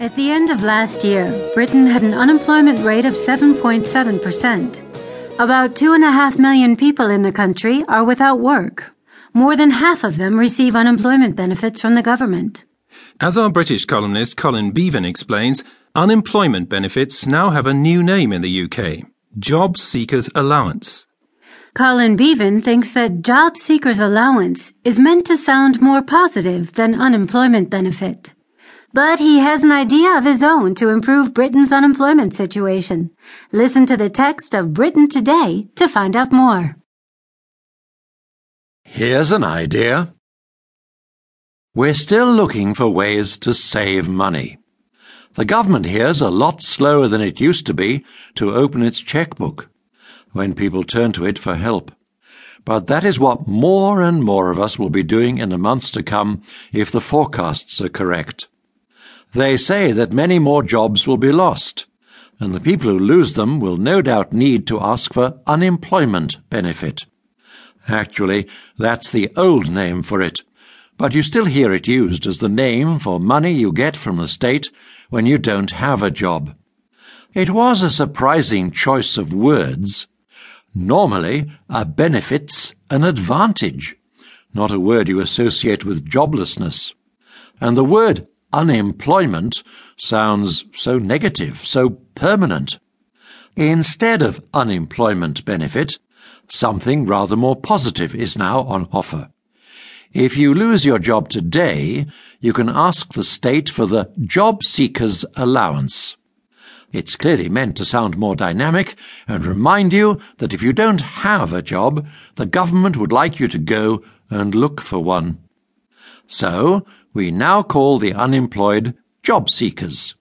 At the end of last year, Britain had an unemployment rate of 7.7%. About two and a half million people in the country are without work. More than half of them receive unemployment benefits from the government. As our British columnist Colin Beaven explains, unemployment benefits now have a new name in the UK Job Seekers Allowance. Colin Beaven thinks that Job Seekers Allowance is meant to sound more positive than unemployment benefit. But he has an idea of his own to improve Britain's unemployment situation. Listen to the text of Britain Today to find out more. Here's an idea. We're still looking for ways to save money. The government here's a lot slower than it used to be to open its checkbook when people turn to it for help. But that is what more and more of us will be doing in the months to come if the forecasts are correct. They say that many more jobs will be lost, and the people who lose them will no doubt need to ask for unemployment benefit. Actually, that's the old name for it, but you still hear it used as the name for money you get from the state when you don't have a job. It was a surprising choice of words. Normally, a benefit's an advantage, not a word you associate with joblessness. And the word unemployment sounds so negative, so permanent. Instead of unemployment benefit, something rather more positive is now on offer. If you lose your job today, you can ask the state for the job seekers allowance. It's clearly meant to sound more dynamic and remind you that if you don't have a job, the government would like you to go and look for one. So, we now call the unemployed job seekers.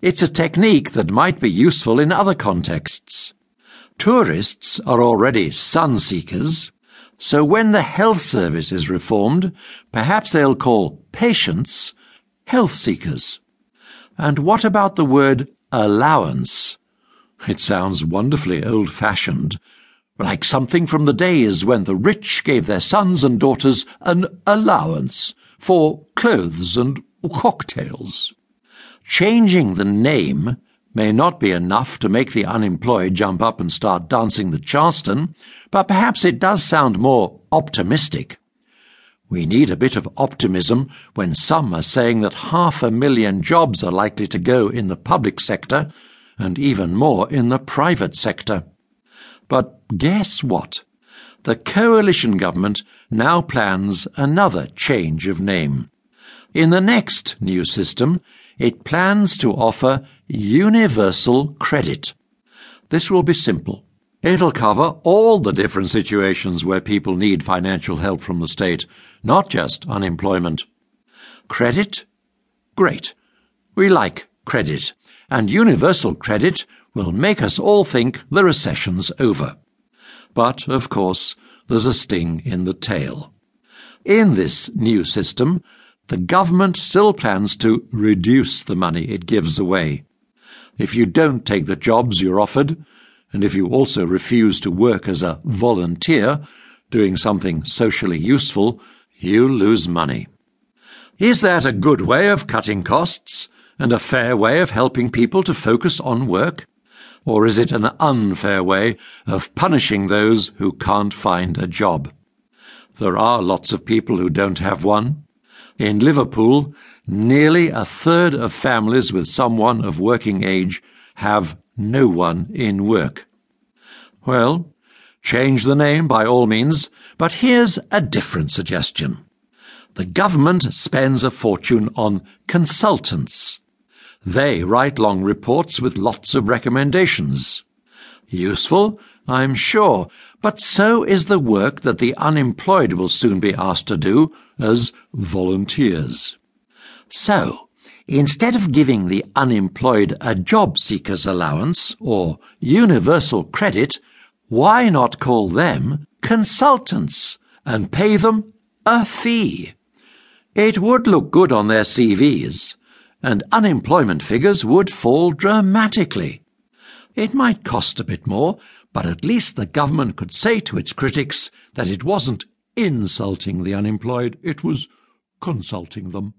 It's a technique that might be useful in other contexts. Tourists are already sun seekers, so when the health service is reformed, perhaps they'll call patients health seekers. And what about the word allowance? It sounds wonderfully old fashioned, like something from the days when the rich gave their sons and daughters an allowance for clothes and cocktails. Changing the name may not be enough to make the unemployed jump up and start dancing the Charleston, but perhaps it does sound more optimistic. We need a bit of optimism when some are saying that half a million jobs are likely to go in the public sector and even more in the private sector. But guess what? The coalition government now plans another change of name. In the next new system, it plans to offer universal credit. This will be simple. It'll cover all the different situations where people need financial help from the state, not just unemployment. Credit? Great. We like credit. And universal credit will make us all think the recession's over. But, of course, there's a sting in the tail. In this new system, the government still plans to reduce the money it gives away. If you don't take the jobs you're offered, and if you also refuse to work as a volunteer, doing something socially useful, you lose money. Is that a good way of cutting costs and a fair way of helping people to focus on work? Or is it an unfair way of punishing those who can't find a job? There are lots of people who don't have one. In Liverpool, nearly a third of families with someone of working age have no one in work. Well, change the name by all means, but here's a different suggestion. The government spends a fortune on consultants. They write long reports with lots of recommendations. Useful, I'm sure, but so is the work that the unemployed will soon be asked to do as volunteers. So, instead of giving the unemployed a job seekers allowance or universal credit, why not call them consultants and pay them a fee? It would look good on their CVs and unemployment figures would fall dramatically. It might cost a bit more, but at least the government could say to its critics that it wasn't insulting the unemployed, it was consulting them.